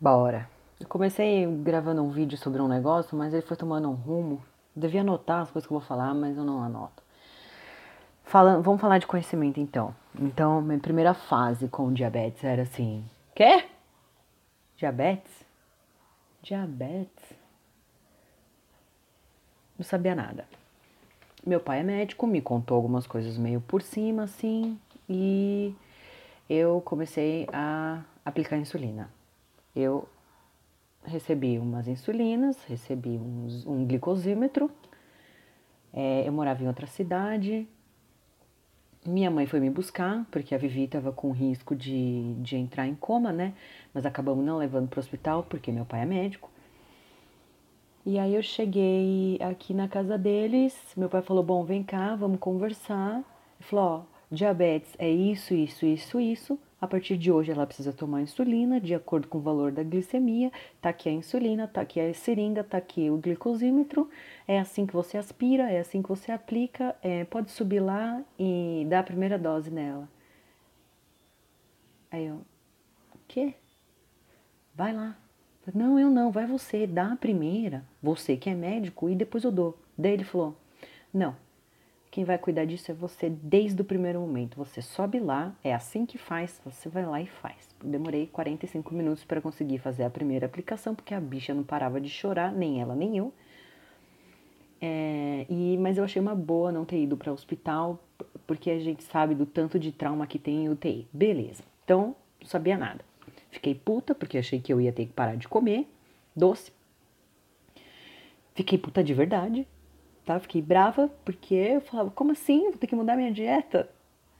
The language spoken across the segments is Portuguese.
Bora. Eu comecei gravando um vídeo sobre um negócio, mas ele foi tomando um rumo. Eu devia anotar as coisas que eu vou falar, mas eu não anoto. Falando, vamos falar de conhecimento então. Então, minha primeira fase com diabetes era assim: quê? Diabetes? Diabetes? Não sabia nada. Meu pai é médico, me contou algumas coisas meio por cima, assim, e eu comecei a aplicar insulina eu recebi umas insulinas, recebi uns, um glicosímetro. É, eu morava em outra cidade. Minha mãe foi me buscar, porque a Vivi estava com risco de, de entrar em coma, né? Mas acabamos não levando para o hospital, porque meu pai é médico. E aí eu cheguei aqui na casa deles, meu pai falou, bom, vem cá, vamos conversar. Ele falou, ó, diabetes é isso, isso, isso, isso. A partir de hoje ela precisa tomar insulina de acordo com o valor da glicemia. Tá aqui a insulina, tá aqui a seringa, tá aqui o glicosímetro. É assim que você aspira, é assim que você aplica. É, pode subir lá e dar a primeira dose nela. Aí eu, o quê? Vai lá. Não, eu não, vai você, dá a primeira, você que é médico, e depois eu dou. Daí ele falou, não, quem vai cuidar disso é você desde o primeiro momento. Você sobe lá, é assim que faz, você vai lá e faz. Demorei 45 minutos para conseguir fazer a primeira aplicação, porque a bicha não parava de chorar, nem ela nem eu. É, e, mas eu achei uma boa não ter ido para o hospital, porque a gente sabe do tanto de trauma que tem em UTI. Beleza. Então, não sabia nada. Fiquei puta, porque achei que eu ia ter que parar de comer doce. Fiquei puta de verdade, tá? Fiquei brava porque eu falava, como assim? Vou ter que mudar minha dieta,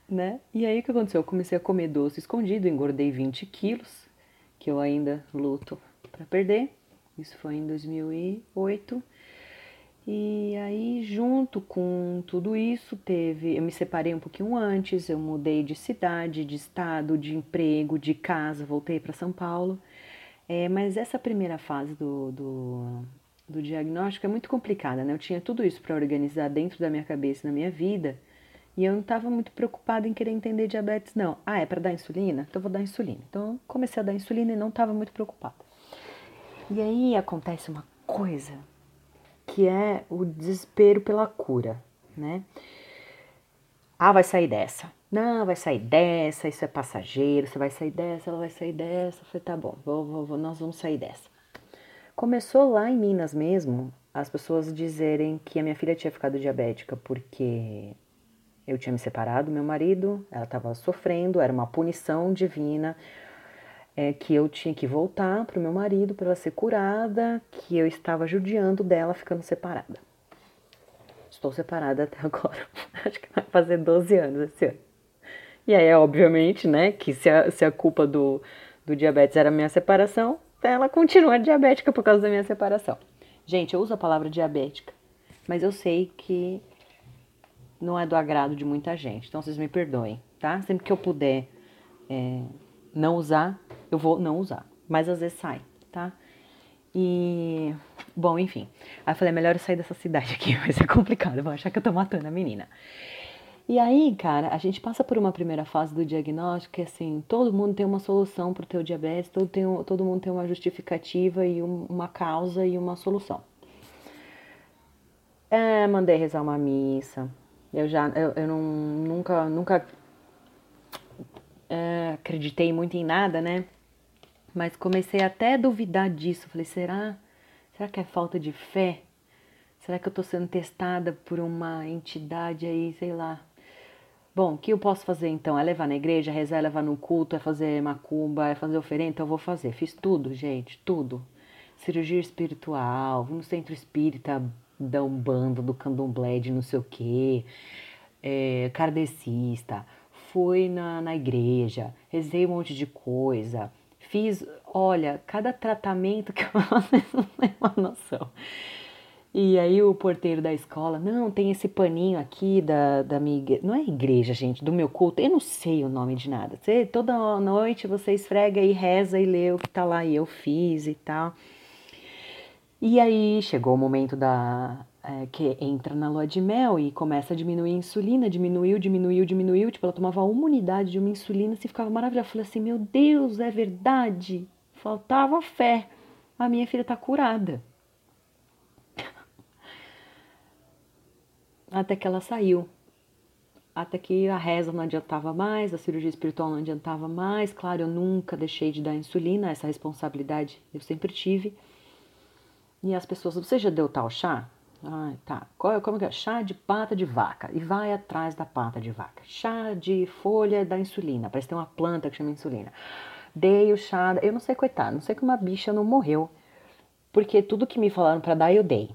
né? E aí o que aconteceu? Eu comecei a comer doce escondido, engordei 20 quilos, que eu ainda luto para perder. Isso foi em 2008. E aí, junto com tudo isso, teve. Eu me separei um pouquinho antes, eu mudei de cidade, de estado, de emprego, de casa, voltei para São Paulo. É, mas essa primeira fase do, do, do diagnóstico é muito complicada, né? Eu tinha tudo isso para organizar dentro da minha cabeça, na minha vida, e eu não estava muito preocupada em querer entender diabetes, não. Ah, é para dar insulina? Então vou dar insulina. Então comecei a dar insulina e não estava muito preocupada. E aí acontece uma coisa que é o desespero pela cura, né? Ah, vai sair dessa. Não, vai sair dessa, isso é passageiro, você vai sair dessa, ela vai sair dessa. Eu falei, tá bom, vou, vou, vou, nós vamos sair dessa. Começou lá em Minas mesmo, as pessoas dizerem que a minha filha tinha ficado diabética porque eu tinha me separado do meu marido, ela estava sofrendo, era uma punição divina, é, que eu tinha que voltar para o meu marido para ela ser curada, que eu estava judiando dela ficando separada. Estou separada até agora, acho que vai fazer 12 anos esse ano. E aí, obviamente, né, que se a, se a culpa do, do diabetes era a minha separação, ela continua diabética por causa da minha separação. Gente, eu uso a palavra diabética, mas eu sei que não é do agrado de muita gente, então vocês me perdoem, tá? Sempre que eu puder é, não usar, eu vou não usar, mas às vezes sai, tá? E, bom, enfim. Aí eu falei, é melhor eu sair dessa cidade aqui, vai ser complicado, vão achar que eu tô matando a menina. E aí, cara, a gente passa por uma primeira fase do diagnóstico que, assim, todo mundo tem uma solução para o teu diabetes, todo, tem, todo mundo tem uma justificativa e um, uma causa e uma solução. É, mandei rezar uma missa. Eu já, eu, eu não, nunca, nunca é, acreditei muito em nada, né? Mas comecei até a duvidar disso. Falei, será, será que é falta de fé? Será que eu tô sendo testada por uma entidade aí, sei lá, Bom, o que eu posso fazer então? É levar na igreja, rezar, é levar no culto, é fazer macumba, é fazer oferenda? Então eu vou fazer. Fiz tudo, gente, tudo. Cirurgia espiritual, no centro espírita da Umbanda, do candomblé, de não sei o quê, é, kardecista, fui na, na igreja, rezei um monte de coisa, fiz, olha, cada tratamento que eu não tem uma noção. E aí o porteiro da escola, não, tem esse paninho aqui da, da minha igreja. Não é igreja, gente, do meu culto. Eu não sei o nome de nada. Você, toda noite você esfrega e reza e lê o que tá lá. E eu fiz e tal. E aí chegou o momento da. É, que entra na lua de mel e começa a diminuir a insulina, diminuiu, diminuiu, diminuiu. Tipo, ela tomava uma unidade de uma insulina e ficava maravilhosa. Eu falei assim: meu Deus, é verdade. Faltava fé. A minha filha tá curada. Até que ela saiu. Até que a reza não adiantava mais, a cirurgia espiritual não adiantava mais. Claro, eu nunca deixei de dar insulina, essa responsabilidade eu sempre tive. E as pessoas, você já deu tal chá? Ah, tá. Qual, como que é? Chá de pata de vaca. E vai atrás da pata de vaca. Chá de folha da insulina. Parece que tem uma planta que chama insulina. Dei o chá. Eu não sei, coitado. Não sei que uma bicha não morreu. Porque tudo que me falaram para dar, eu dei.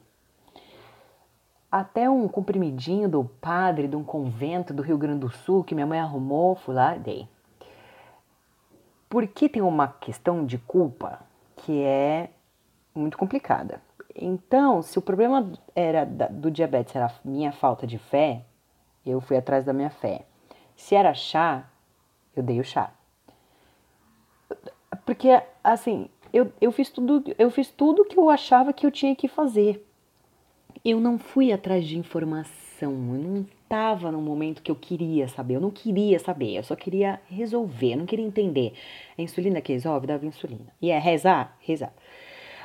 Até um comprimidinho do padre de um convento do Rio Grande do Sul que minha mãe arrumou, fui lá dei. Porque tem uma questão de culpa que é muito complicada. Então, se o problema era do diabetes era minha falta de fé, eu fui atrás da minha fé. Se era chá, eu dei o chá. Porque assim, eu, eu fiz tudo, eu fiz tudo que eu achava que eu tinha que fazer eu não fui atrás de informação, eu não estava no momento que eu queria saber, eu não queria saber, eu só queria resolver, eu não queria entender. A insulina que resolve, dava insulina. E é rezar? Rezar.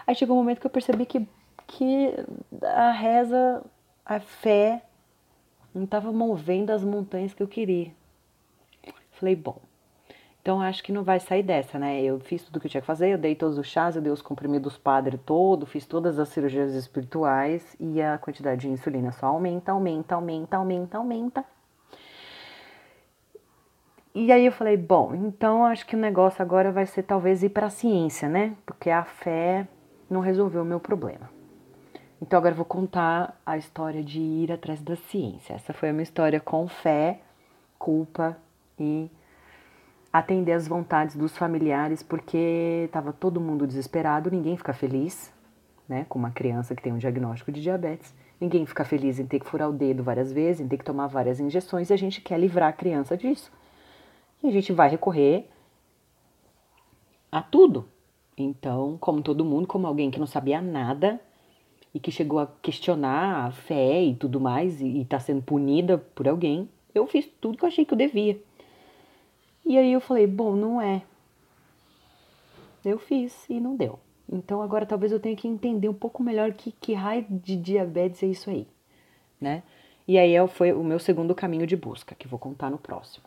Aí chegou um momento que eu percebi que, que a reza, a fé, não estava movendo as montanhas que eu queria. Falei, bom, então acho que não vai sair dessa, né? Eu fiz tudo o que eu tinha que fazer, eu dei todos os chás, eu dei os comprimidos padre todo, fiz todas as cirurgias espirituais e a quantidade de insulina só aumenta, aumenta, aumenta, aumenta, aumenta. E aí eu falei, bom, então acho que o negócio agora vai ser talvez ir para a ciência, né? Porque a fé não resolveu o meu problema. Então agora eu vou contar a história de ir atrás da ciência. Essa foi a minha história com fé, culpa e atender às vontades dos familiares, porque estava todo mundo desesperado, ninguém fica feliz, né, com uma criança que tem um diagnóstico de diabetes. Ninguém fica feliz em ter que furar o dedo várias vezes, em ter que tomar várias injeções, e a gente quer livrar a criança disso. E a gente vai recorrer a tudo. Então, como todo mundo, como alguém que não sabia nada e que chegou a questionar a fé e tudo mais, e está sendo punida por alguém, eu fiz tudo que eu achei que eu devia. E aí eu falei, bom, não é. Eu fiz e não deu. Então agora talvez eu tenha que entender um pouco melhor que, que raio de diabetes é isso aí, né? E aí é foi o meu segundo caminho de busca, que vou contar no próximo.